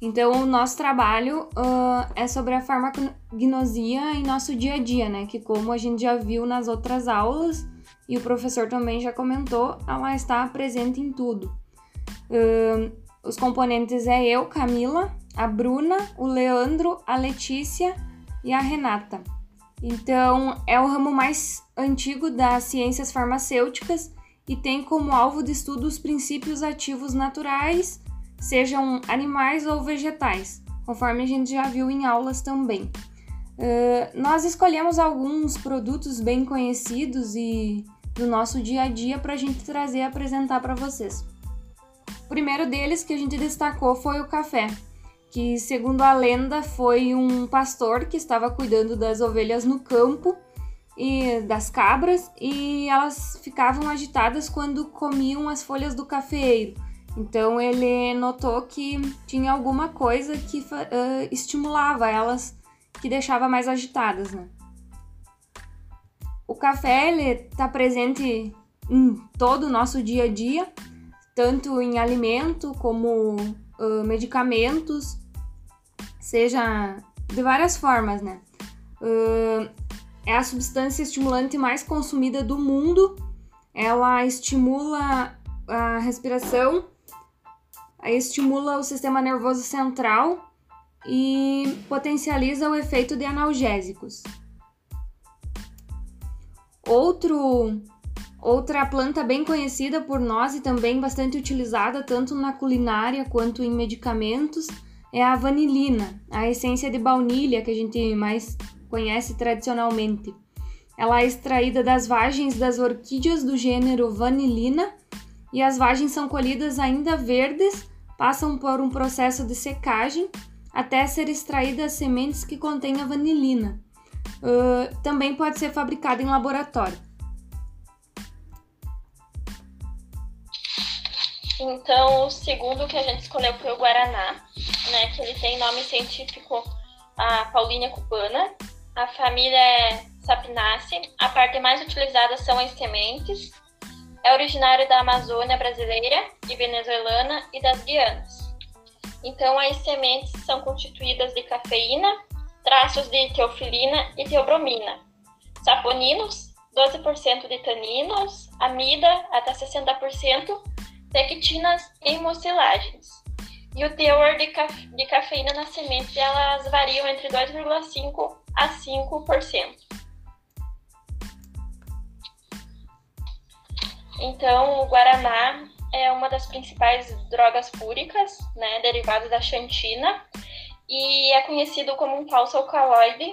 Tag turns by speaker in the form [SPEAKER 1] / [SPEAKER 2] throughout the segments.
[SPEAKER 1] Então, o nosso trabalho uh, é sobre a farmacognosia em nosso dia a dia, né? Que como a gente já viu nas outras aulas e o professor também já comentou, ela está presente em tudo. Uh, os componentes é eu, Camila, a Bruna, o Leandro, a Letícia e a Renata. Então, é o ramo mais antigo das ciências farmacêuticas e tem como alvo de estudo os princípios ativos naturais sejam animais ou vegetais, conforme a gente já viu em aulas também. Uh, nós escolhemos alguns produtos bem conhecidos e do nosso dia a dia para a gente trazer e apresentar para vocês. O primeiro deles que a gente destacou foi o café, que, segundo a lenda, foi um pastor que estava cuidando das ovelhas no campo e das cabras e elas ficavam agitadas quando comiam as folhas do cafeeiro. Então ele notou que tinha alguma coisa que uh, estimulava elas, que deixava mais agitadas, né? O café ele está presente em todo o nosso dia a dia, tanto em alimento como uh, medicamentos, seja de várias formas, né? Uh, é a substância estimulante mais consumida do mundo. Ela estimula a respiração estimula o sistema nervoso central e potencializa o efeito de analgésicos. Outro, outra planta bem conhecida por nós e também bastante utilizada tanto na culinária quanto em medicamentos é a vanilina, a essência de baunilha que a gente mais conhece tradicionalmente. Ela é extraída das vagens das orquídeas do gênero Vanilina e as vagens são colhidas ainda verdes passam por um processo de secagem até ser extraídas sementes que contêm a vanilina. Uh, também pode ser fabricada em laboratório.
[SPEAKER 2] Então, o segundo que a gente escolheu foi o Guaraná, né, que ele tem nome científico a Paulínia cubana. A família é Sapinaceae. A parte mais utilizada são as sementes é originário da Amazônia brasileira e venezuelana e das Guianas. Então, as sementes são constituídas de cafeína, traços de teofilina e teobromina, saponinos, 12% de taninos, amida, até 60%, pectinas e mucilagens. E o teor de, cafe de cafeína nas sementes elas variam entre 2,5% a 5%. Então, o guaraná é uma das principais drogas púricas, né, derivado da xantina, e é conhecido como um falso alcaloide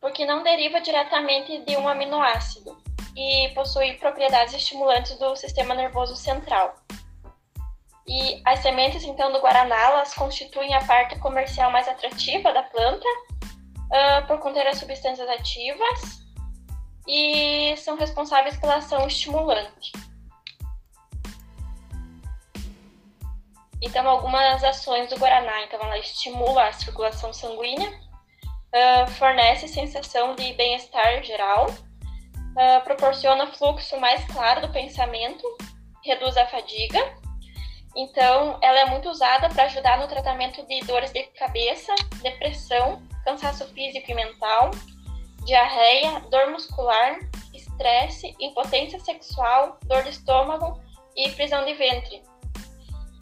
[SPEAKER 2] porque não deriva diretamente de um aminoácido e possui propriedades estimulantes do sistema nervoso central. E as sementes, então, do guaraná, elas constituem a parte comercial mais atrativa da planta uh, por conter as substâncias ativas e são responsáveis pela ação estimulante. Então, algumas ações do Guaraná, então ela estimula a circulação sanguínea, uh, fornece sensação de bem-estar geral, uh, proporciona fluxo mais claro do pensamento, reduz a fadiga. Então, ela é muito usada para ajudar no tratamento de dores de cabeça, depressão, cansaço físico e mental, diarreia, dor muscular, estresse, impotência sexual, dor de estômago e prisão de ventre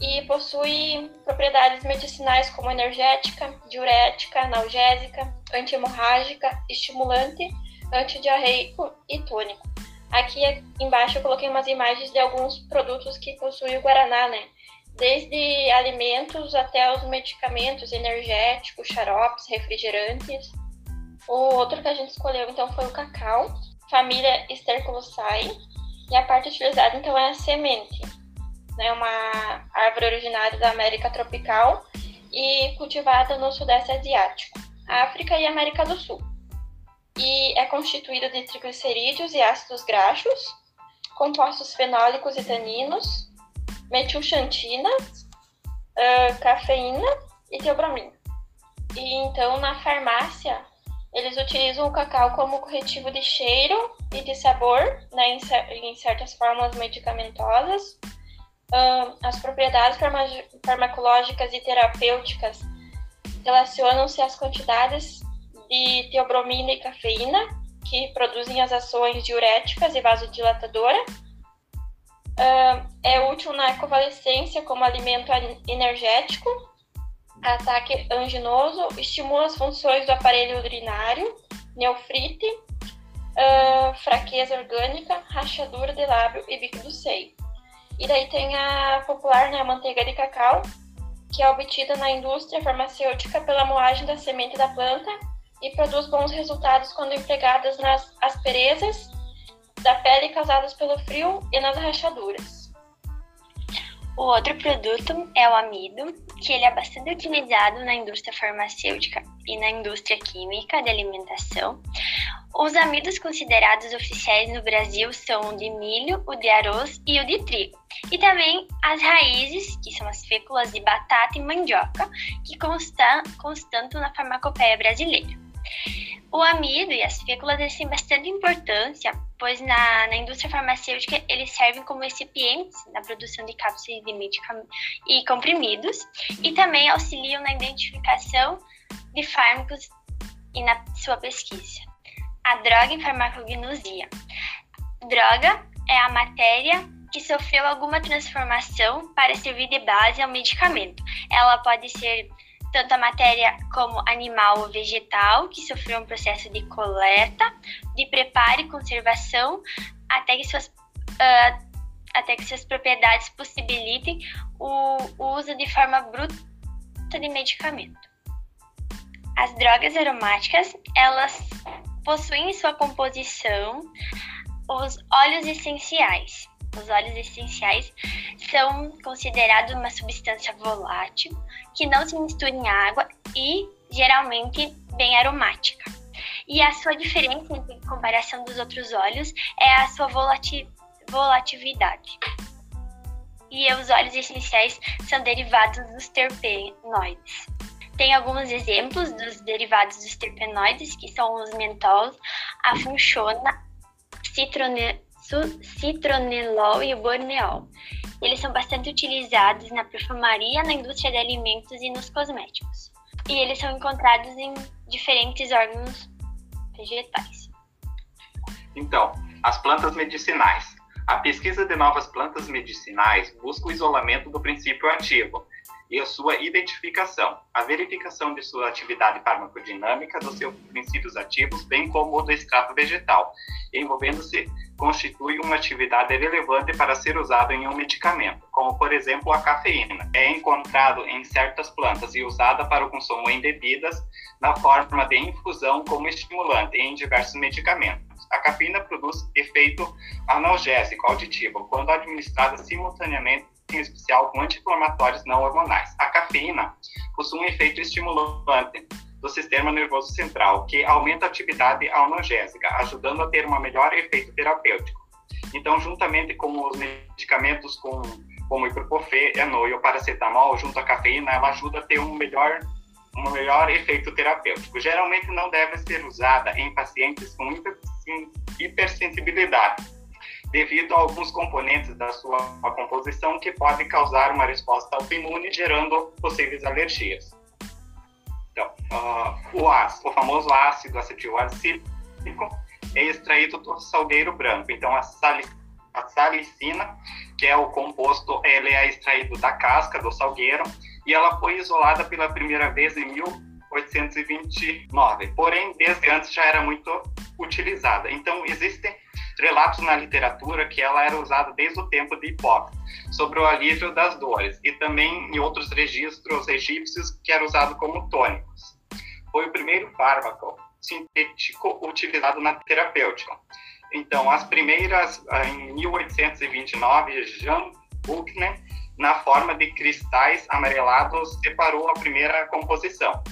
[SPEAKER 2] e possui propriedades medicinais como energética, diurética, analgésica, antihemorrágica, estimulante, antidiarreico e tônico. Aqui embaixo eu coloquei umas imagens de alguns produtos que possuem o Guaraná, né? Desde alimentos até os medicamentos energéticos, xaropes, refrigerantes. O outro que a gente escolheu então foi o cacau, família Sterculosae, e a parte utilizada então é a semente né, uma árvore originária da América tropical e cultivada no Sudeste Asiático, África e América do Sul. E é constituída de triglicerídeos e ácidos graxos, compostos fenólicos e taninos, metilxantina, uh, cafeína e teobromina. E então na farmácia eles utilizam o cacau como corretivo de cheiro e de sabor né, em, em certas fórmulas medicamentosas, uh, as propriedades farmacológicas e terapêuticas relacionam-se às quantidades de teobromina e cafeína, que produzem as ações diuréticas e vasodilatadora. Uh, é útil na ecovalescência como alimento energético, ataque anginoso, estimula as funções do aparelho urinário, neofrite, uh, fraqueza orgânica, rachadura de lábio e bico do seio. E daí tem a popular, né, a manteiga de cacau, que é obtida na indústria farmacêutica pela moagem da semente da planta e produz bons resultados quando empregadas nas asperezas da pele causadas pelo frio e nas rachaduras.
[SPEAKER 3] O outro produto é o amido, que ele é bastante utilizado na indústria farmacêutica e na indústria química de alimentação. Os amidos considerados oficiais no Brasil são o de milho, o de arroz e o de trigo. E também as raízes, que são as féculas de batata e mandioca, que constam, constantam na farmacopeia brasileira. O amido e as féculas têm bastante importância, pois na, na, indústria farmacêutica eles servem como recipientes na produção de cápsulas de medicamentos e comprimidos e também auxiliam na identificação de fármacos e na sua pesquisa. A droga em farmacognosia. Droga é a matéria que sofreu alguma transformação para servir de base ao medicamento. Ela pode ser tanto a matéria como animal ou vegetal, que sofreu um processo de coleta, de preparo e conservação, até que suas, uh, até que suas propriedades possibilitem o, o uso de forma bruta de medicamento. As drogas aromáticas, elas possuem em sua composição os óleos essenciais, os óleos essenciais são considerados uma substância volátil que não se mistura em água e geralmente bem aromática. E a sua diferença em comparação dos outros óleos é a sua volati volatilidade. E os óleos essenciais são derivados dos terpenoides. Tem alguns exemplos dos derivados dos terpenoides, que são os mentols, a funchona, citronel, citronelol e o borneol. Eles são bastante utilizados na perfumaria, na indústria de alimentos e nos cosméticos. E eles são encontrados em diferentes órgãos vegetais.
[SPEAKER 4] Então, as plantas medicinais. A pesquisa de novas plantas medicinais busca o isolamento do princípio ativo, e a sua identificação, a verificação de sua atividade farmacodinâmica, dos seus princípios ativos, bem como do extrato vegetal, envolvendo-se constitui uma atividade relevante para ser usado em um medicamento, como por exemplo a cafeína. É encontrado em certas plantas e usada para o consumo em bebidas na forma de infusão como estimulante em diversos medicamentos. A cafeína produz efeito analgésico auditivo quando administrada simultaneamente em especial com anti-inflamatórios não hormonais. A cafeína possui um efeito estimulante do sistema nervoso central, que aumenta a atividade analgésica, ajudando a ter um melhor efeito terapêutico. Então, juntamente com os medicamentos com, como ibuprofeno e o paracetamol, junto à cafeína, ela ajuda a ter um melhor um melhor efeito terapêutico. Geralmente não deve ser usada em pacientes com hipersensibilidade, devido a alguns componentes da sua composição que podem causar uma resposta autoimune, gerando possíveis alergias. Então, uh, o ácido, o famoso ácido acetilacílico é extraído do salgueiro branco. Então, a, a salicina, que é o composto, ele é extraído da casca do salgueiro e ela foi isolada pela primeira vez em 1829. Porém, desde antes já era muito utilizada. Então, existem relatos na literatura que ela era usada desde o tempo de Hipócrates, sobre o alívio das dores, e também em outros registros egípcios que era usado como tônicos. Foi o primeiro fármaco sintético utilizado na terapêutica. Então, as primeiras, ah, em 1829, Jean Buchner, na forma de cristais amarelados, separou a primeira composição.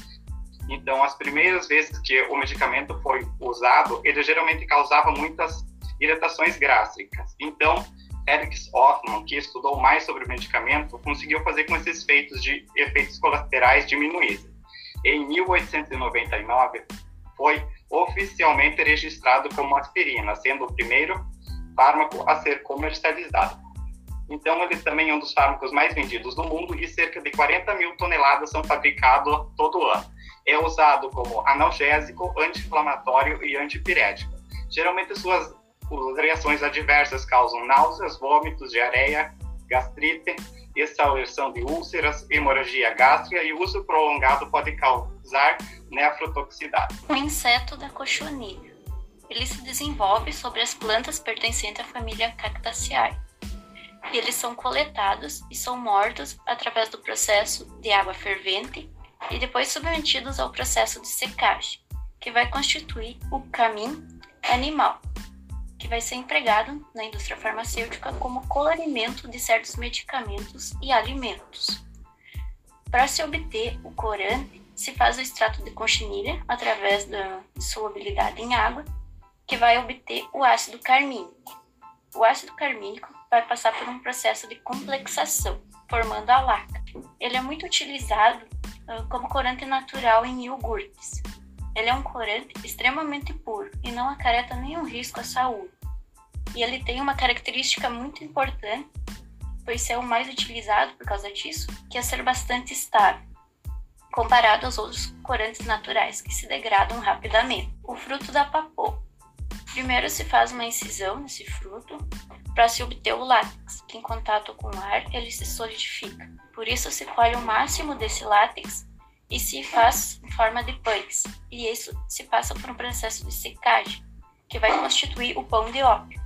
[SPEAKER 4] Então, as primeiras vezes que o medicamento foi usado, ele geralmente causava muitas irritações gástricas. Então, Eric Hoffman, que estudou mais sobre o medicamento, conseguiu fazer com esses efeitos de efeitos colaterais diminuíssem. Em 1899, foi oficialmente registrado como aspirina, sendo o primeiro fármaco a ser comercializado. Então, ele também é um dos fármacos mais vendidos do mundo e cerca de 40 mil toneladas são fabricados todo ano. É usado como analgésico, anti-inflamatório e antipirético. Geralmente, suas reações adversas causam náuseas, vômitos, diarreia, gastrite, exaustão de úlceras, hemorragia gástrica e uso prolongado pode causar nefrotoxicidade.
[SPEAKER 5] O inseto da cochonilha. Ele se desenvolve sobre as plantas pertencentes à família Cactaceae. Eles são coletados e são mortos através do processo de água fervente e depois submetidos ao processo de secagem, que vai constituir o caminho animal, que vai ser empregado na indústria farmacêutica como colorimento de certos medicamentos e alimentos. Para se obter o corante, se faz o extrato de conchinilha através da solubilidade em água, que vai obter o ácido carmínico. O ácido carmínico vai passar por um processo de complexação, formando a laca. Ele é muito utilizado uh, como corante natural em iogurtes. Ele é um corante extremamente puro e não acarreta nenhum risco à saúde. E ele tem uma característica muito importante, pois é o mais utilizado por causa disso, que é ser bastante estável comparado aos outros corantes naturais que se degradam rapidamente. O fruto da papoula. Primeiro se faz uma incisão nesse fruto para se obter o látex, que em contato com o ar ele se solidifica. Por isso se colhe o máximo desse látex e se faz em forma de pães. E isso se passa por um processo de secagem, que vai constituir o pão de ópio.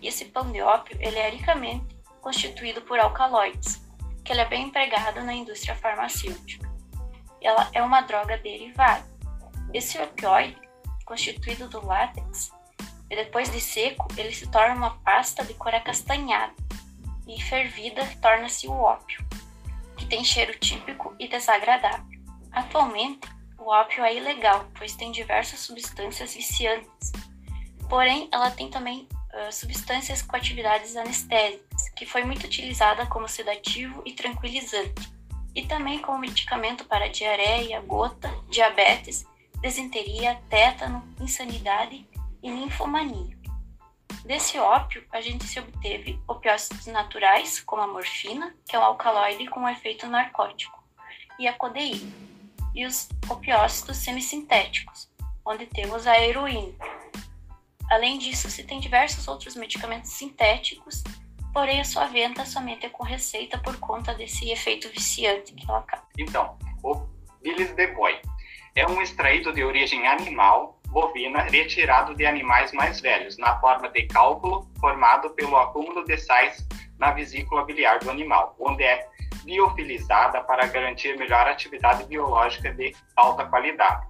[SPEAKER 5] E esse pão de ópio ele é ricamente constituído por alcaloides, que ele é bem empregado na indústria farmacêutica ela é uma droga derivada. Esse opioide, constituído do látex, e depois de seco, ele se torna uma pasta de cor acastanhada e fervida torna-se o ópio, que tem cheiro típico e desagradável. Atualmente, o ópio é ilegal, pois tem diversas substâncias viciantes. Porém, ela tem também uh, substâncias com atividades anestésicas, que foi muito utilizada como sedativo e tranquilizante e também como medicamento para diarreia, gota, diabetes, desinteria, tétano, insanidade e ninfomania. Desse ópio, a gente se obteve opiócidos naturais, como a morfina, que é um alcaloide com um efeito narcótico, e a codeína, e os opiócidos semissintéticos, onde temos a heroína. Além disso, se tem diversos outros medicamentos sintéticos porém a sua venda somente é com receita por conta desse efeito viciante que ela causa.
[SPEAKER 4] Então, o bilis de boi é um extraído de origem animal, bovina, retirado de animais mais velhos, na forma de cálculo formado pelo acúmulo de sais na vesícula biliar do animal, onde é biofilizada para garantir melhor atividade biológica de alta qualidade.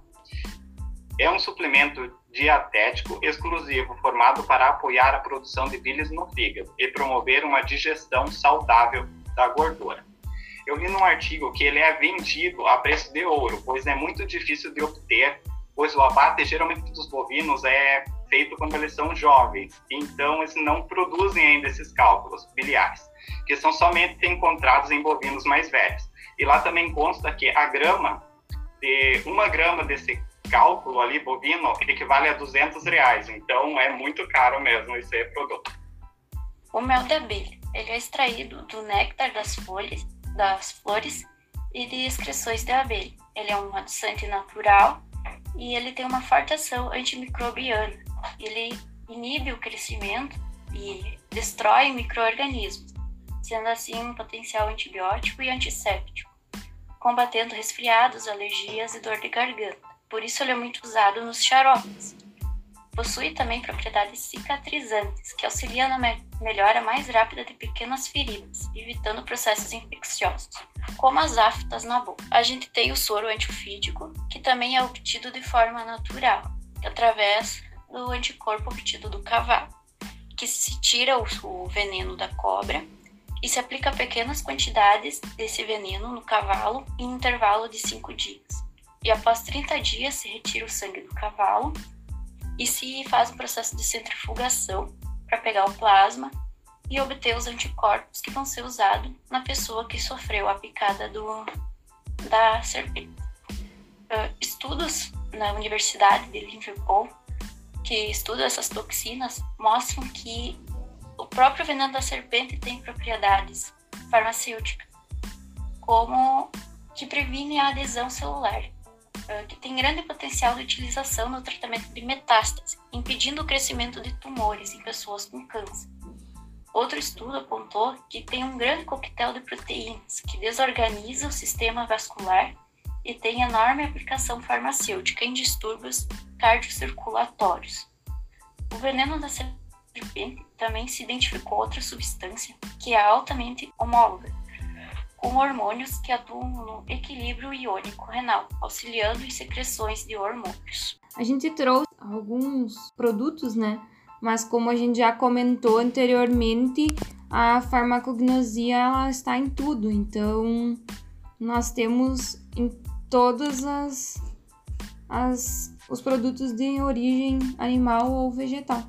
[SPEAKER 4] É um suplemento dietético exclusivo formado para apoiar a produção de bilis no fígado e promover uma digestão saudável da gordura. Eu li num artigo que ele é vendido a preço de ouro, pois é muito difícil de obter, pois o abate geralmente dos bovinos é feito quando eles são jovens, então eles não produzem ainda esses cálculos biliares, que são somente encontrados em bovinos mais velhos. E lá também consta que a grama, de uma grama desse cálculo ali, bovino, equivale a 200 reais. Então é muito caro mesmo esse produto.
[SPEAKER 5] O mel de abelha, ele é extraído do néctar das folhas, das flores e de excreções de abelha. Ele é um adoçante natural e ele tem uma forte ação antimicrobiana. Ele inibe o crescimento e destrói microorganismos, sendo assim um potencial antibiótico e antisséptico, combatendo resfriados, alergias e dor de garganta por isso ele é muito usado nos xaropes. Possui também propriedades cicatrizantes, que auxiliam na me melhora mais rápida de pequenas feridas, evitando processos infecciosos, como as aftas na boca. A gente tem o soro antifídico, que também é obtido de forma natural, através do anticorpo obtido do cavalo, que se tira o veneno da cobra e se aplica pequenas quantidades desse veneno no cavalo em intervalo de 5 dias e após 30 dias se retira o sangue do cavalo e se faz um processo de centrifugação para pegar o plasma e obter os anticorpos que vão ser usados na pessoa que sofreu a picada do, da serpente. Uh, estudos na Universidade de Liverpool que estudam essas toxinas mostram que o próprio veneno da serpente tem propriedades farmacêuticas, como que previne a adesão celular, eh, que tem grande potencial de utilização no tratamento de metástase, impedindo o crescimento de tumores em pessoas com câncer. Outro estudo apontou que tem um grande coquetel de proteínas que desorganiza o sistema vascular e tem enorme aplicação farmacêutica em distúrbios cardiocirculatórios. O veneno da serpente também se identificou outra substância que é altamente homóloga, com hormônios que atuam no equilíbrio iônico renal, auxiliando em secreções de hormônios.
[SPEAKER 1] A gente trouxe alguns produtos, né? Mas como a gente já comentou anteriormente, a farmacognosia ela está em tudo. Então, nós temos em todas as, as os produtos de origem animal ou vegetal.